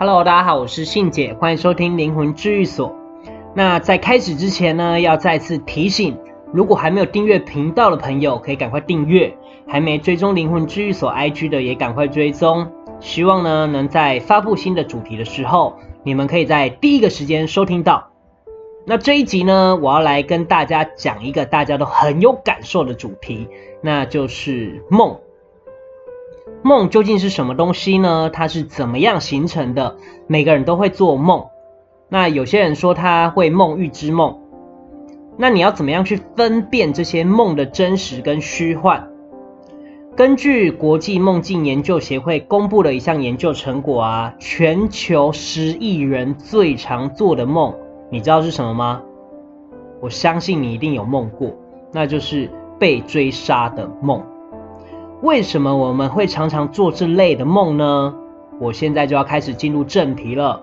Hello，大家好，我是信姐，欢迎收听灵魂治愈所。那在开始之前呢，要再次提醒，如果还没有订阅频道的朋友，可以赶快订阅；还没追踪灵魂治愈所 IG 的，也赶快追踪。希望呢，能在发布新的主题的时候，你们可以在第一个时间收听到。那这一集呢，我要来跟大家讲一个大家都很有感受的主题，那就是梦。梦究竟是什么东西呢？它是怎么样形成的？每个人都会做梦。那有些人说他会梦预知梦。那你要怎么样去分辨这些梦的真实跟虚幻？根据国际梦境研究协会公布的一项研究成果啊，全球十亿人最常做的梦，你知道是什么吗？我相信你一定有梦过，那就是被追杀的梦。为什么我们会常常做这类的梦呢？我现在就要开始进入正题了。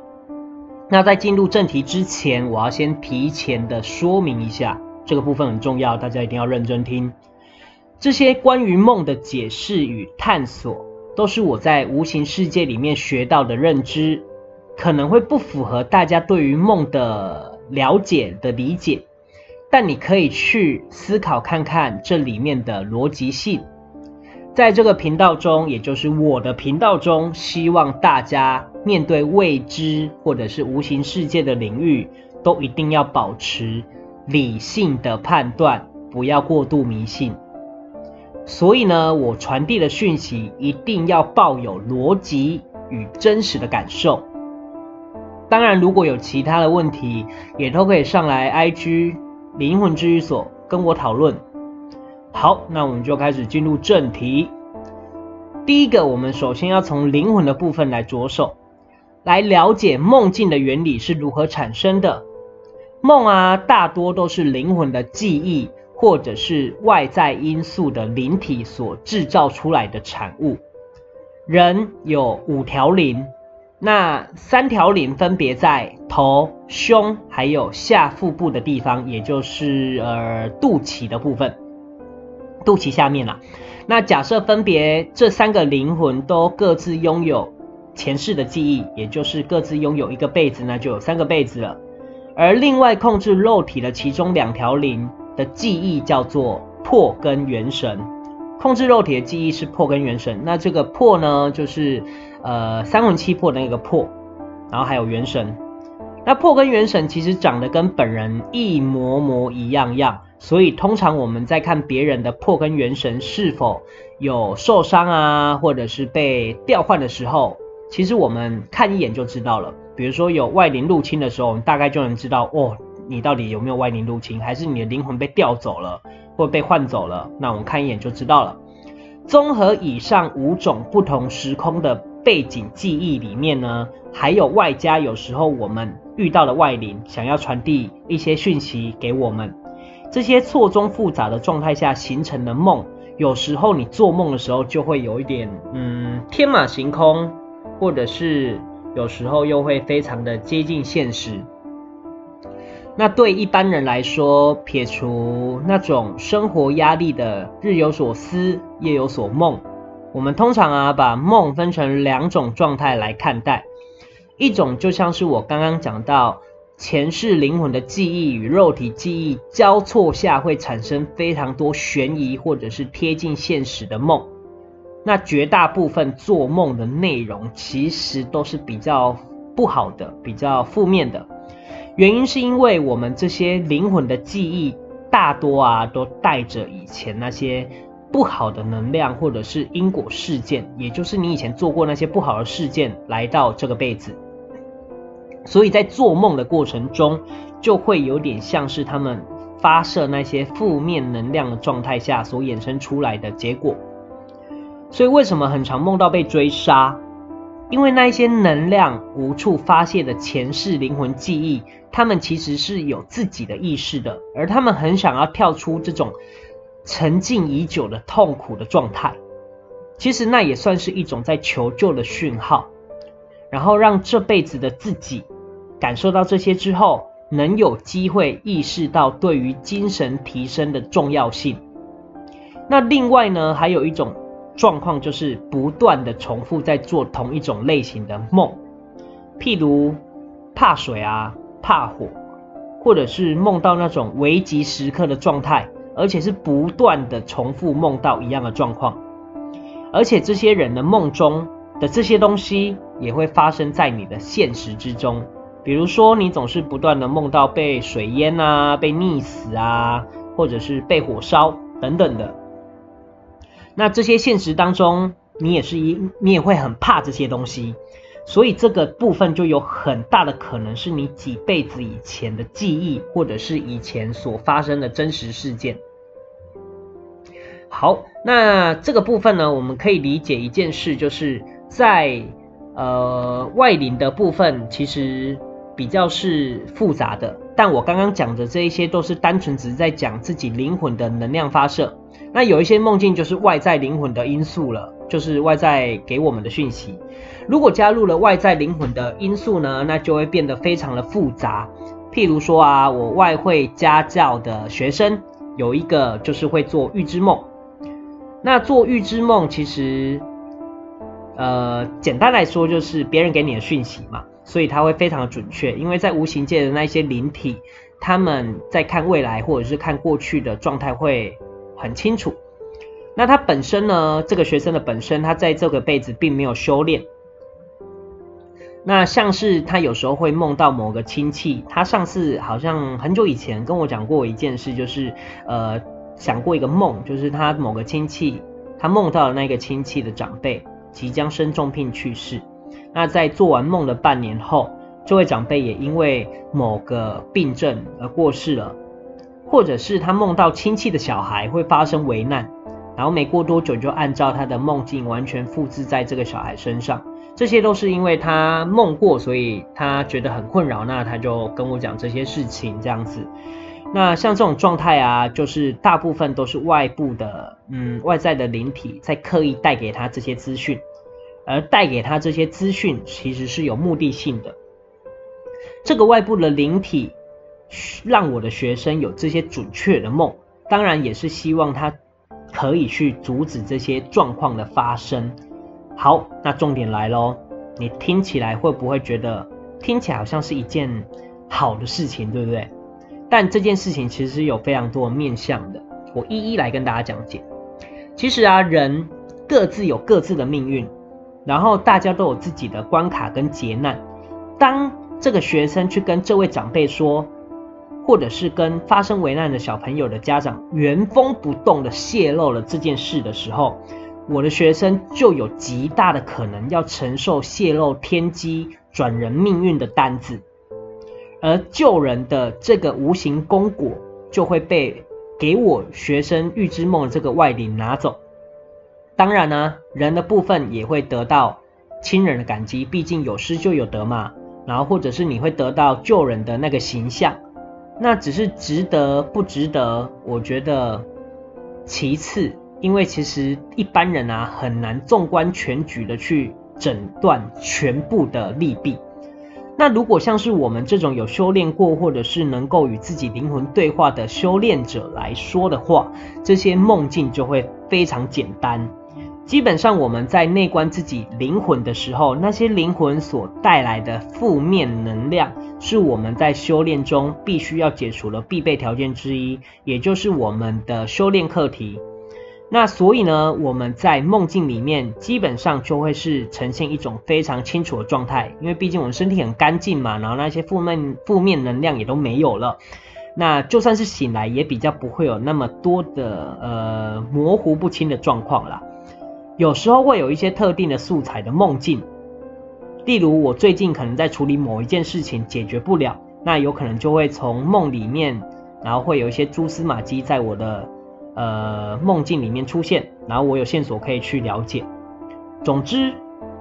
那在进入正题之前，我要先提前的说明一下，这个部分很重要，大家一定要认真听。这些关于梦的解释与探索，都是我在无形世界里面学到的认知，可能会不符合大家对于梦的了解的理解，但你可以去思考看看这里面的逻辑性。在这个频道中，也就是我的频道中，希望大家面对未知或者是无形世界的领域，都一定要保持理性的判断，不要过度迷信。所以呢，我传递的讯息一定要抱有逻辑与真实的感受。当然，如果有其他的问题，也都可以上来 IG 灵魂治愈所跟我讨论。好，那我们就开始进入正题。第一个，我们首先要从灵魂的部分来着手，来了解梦境的原理是如何产生的。梦啊，大多都是灵魂的记忆，或者是外在因素的灵体所制造出来的产物。人有五条灵，那三条灵分别在头、胸，还有下腹部的地方，也就是呃肚脐的部分。肚脐下面啦，那假设分别这三个灵魂都各自拥有前世的记忆，也就是各自拥有一个被子，那就有三个被子了。而另外控制肉体的其中两条灵的记忆叫做魄跟元神，控制肉体的记忆是魄跟元神。那这个魄呢，就是呃三魂七魄的那个魄，然后还有元神。那魄跟元神其实长得跟本人一模模一样样。所以，通常我们在看别人的破根元神是否有受伤啊，或者是被调换的时候，其实我们看一眼就知道了。比如说有外灵入侵的时候，我们大概就能知道哦，你到底有没有外灵入侵，还是你的灵魂被调走了，或被换走了？那我们看一眼就知道了。综合以上五种不同时空的背景记忆里面呢，还有外加有时候我们遇到的外灵想要传递一些讯息给我们。这些错综复杂的状态下形成的梦，有时候你做梦的时候就会有一点，嗯，天马行空，或者是有时候又会非常的接近现实。那对一般人来说，撇除那种生活压力的日有所思，夜有所梦，我们通常啊把梦分成两种状态来看待，一种就像是我刚刚讲到。前世灵魂的记忆与肉体记忆交错下，会产生非常多悬疑或者是贴近现实的梦。那绝大部分做梦的内容其实都是比较不好的、比较负面的。原因是因为我们这些灵魂的记忆大多啊都带着以前那些不好的能量，或者是因果事件，也就是你以前做过那些不好的事件来到这个辈子。所以在做梦的过程中，就会有点像是他们发射那些负面能量的状态下所衍生出来的结果。所以为什么很常梦到被追杀？因为那一些能量无处发泄的前世灵魂记忆，他们其实是有自己的意识的，而他们很想要跳出这种沉浸已久的痛苦的状态。其实那也算是一种在求救的讯号，然后让这辈子的自己。感受到这些之后，能有机会意识到对于精神提升的重要性。那另外呢，还有一种状况就是不断的重复在做同一种类型的梦。譬如怕水啊、怕火，或者是梦到那种危急时刻的状态，而且是不断的重复梦到一样的状况，而且这些人的梦中的这些东西也会发生在你的现实之中。比如说，你总是不断的梦到被水淹啊、被溺死啊，或者是被火烧等等的。那这些现实当中，你也是一，你也会很怕这些东西，所以这个部分就有很大的可能是你几辈子以前的记忆，或者是以前所发生的真实事件。好，那这个部分呢，我们可以理解一件事，就是在呃外灵的部分，其实。比较是复杂的，但我刚刚讲的这一些都是单纯只是在讲自己灵魂的能量发射。那有一些梦境就是外在灵魂的因素了，就是外在给我们的讯息。如果加入了外在灵魂的因素呢，那就会变得非常的复杂。譬如说啊，我外汇家教的学生有一个就是会做预知梦。那做预知梦其实，呃，简单来说就是别人给你的讯息嘛。所以它会非常的准确，因为在无形界的那些灵体，他们在看未来或者是看过去的状态会很清楚。那他本身呢，这个学生的本身，他在这个辈子并没有修炼。那像是他有时候会梦到某个亲戚，他上次好像很久以前跟我讲过一件事，就是呃想过一个梦，就是他某个亲戚，他梦到了那个亲戚的长辈即将生重病去世。那在做完梦的半年后，这位长辈也因为某个病症而过世了，或者是他梦到亲戚的小孩会发生危难，然后没过多久就按照他的梦境完全复制在这个小孩身上。这些都是因为他梦过，所以他觉得很困扰，那他就跟我讲这些事情这样子。那像这种状态啊，就是大部分都是外部的，嗯，外在的灵体在刻意带给他这些资讯。而带给他这些资讯，其实是有目的性的。这个外部的灵体让我的学生有这些准确的梦，当然也是希望他可以去阻止这些状况的发生。好，那重点来喽，你听起来会不会觉得听起来好像是一件好的事情，对不对？但这件事情其实有非常多面向的，我一一来跟大家讲解。其实啊，人各自有各自的命运。然后大家都有自己的关卡跟劫难。当这个学生去跟这位长辈说，或者是跟发生危难的小朋友的家长原封不动的泄露了这件事的时候，我的学生就有极大的可能要承受泄露天机转人命运的担子，而救人的这个无形功果就会被给我学生预知梦的这个外灵拿走。当然呢，人的部分也会得到亲人的感激，毕竟有失就有得嘛。然后或者是你会得到救人的那个形象，那只是值得不值得？我觉得其次，因为其实一般人啊很难纵观全局的去诊断全部的利弊。那如果像是我们这种有修炼过，或者是能够与自己灵魂对话的修炼者来说的话，这些梦境就会非常简单。基本上我们在内观自己灵魂的时候，那些灵魂所带来的负面能量，是我们在修炼中必须要解除的必备条件之一，也就是我们的修炼课题。那所以呢，我们在梦境里面基本上就会是呈现一种非常清楚的状态，因为毕竟我们身体很干净嘛，然后那些负面负面能量也都没有了。那就算是醒来，也比较不会有那么多的呃模糊不清的状况啦。有时候会有一些特定的素材的梦境，例如我最近可能在处理某一件事情解决不了，那有可能就会从梦里面，然后会有一些蛛丝马迹在我的呃梦境里面出现，然后我有线索可以去了解。总之，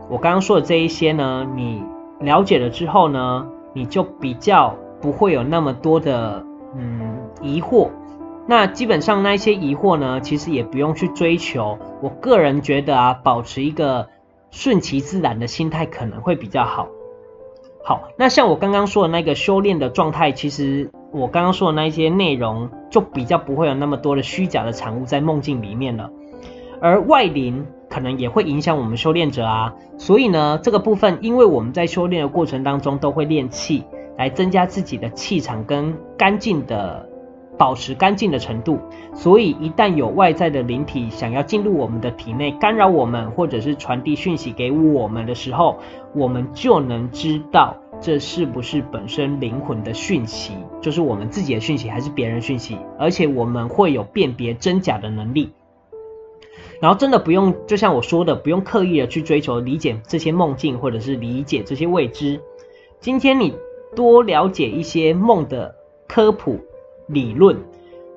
我刚刚说的这一些呢，你了解了之后呢，你就比较不会有那么多的嗯疑惑。那基本上那一些疑惑呢，其实也不用去追求。我个人觉得啊，保持一个顺其自然的心态可能会比较好。好，那像我刚刚说的那个修炼的状态，其实我刚刚说的那一些内容，就比较不会有那么多的虚假的产物在梦境里面了。而外灵可能也会影响我们修炼者啊。所以呢，这个部分，因为我们在修炼的过程当中都会练气，来增加自己的气场跟干净的。保持干净的程度，所以一旦有外在的灵体想要进入我们的体内干扰我们，或者是传递讯息给我们的时候，我们就能知道这是不是本身灵魂的讯息，就是我们自己的讯息还是别人讯息，而且我们会有辨别真假的能力。然后真的不用，就像我说的，不用刻意的去追求理解这些梦境，或者是理解这些未知。今天你多了解一些梦的科普。理论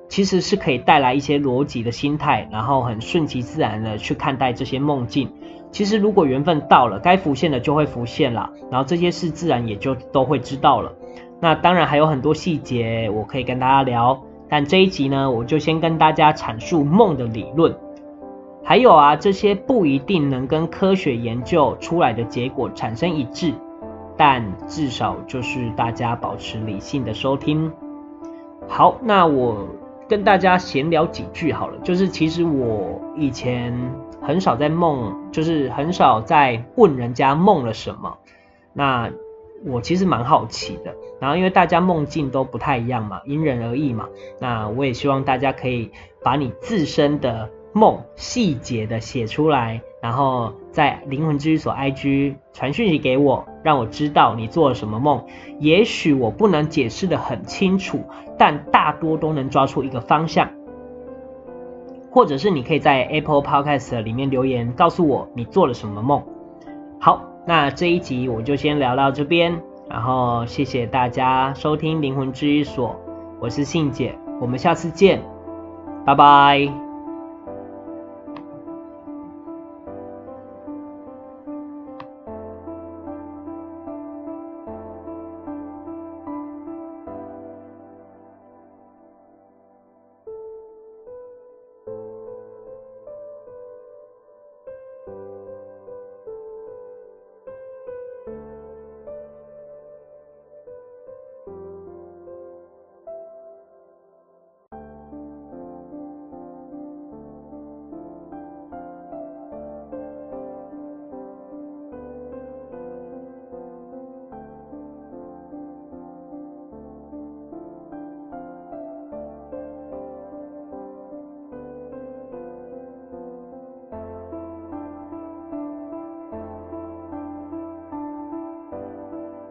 其实是可以带来一些逻辑的心态，然后很顺其自然的去看待这些梦境。其实如果缘分到了，该浮现的就会浮现了，然后这些事自然也就都会知道了。那当然还有很多细节我可以跟大家聊，但这一集呢，我就先跟大家阐述梦的理论。还有啊，这些不一定能跟科学研究出来的结果产生一致，但至少就是大家保持理性的收听。好，那我跟大家闲聊几句好了。就是其实我以前很少在梦，就是很少在问人家梦了什么。那我其实蛮好奇的。然后因为大家梦境都不太一样嘛，因人而异嘛。那我也希望大家可以把你自身的梦细节的写出来，然后在灵魂治愈所 IG 传讯息给我，让我知道你做了什么梦。也许我不能解释得很清楚，但大多都能抓出一个方向。或者是你可以在 Apple Podcast 里面留言告诉我你做了什么梦。好，那这一集我就先聊到这边，然后谢谢大家收听灵魂治愈所，我是信姐，我们下次见，拜拜。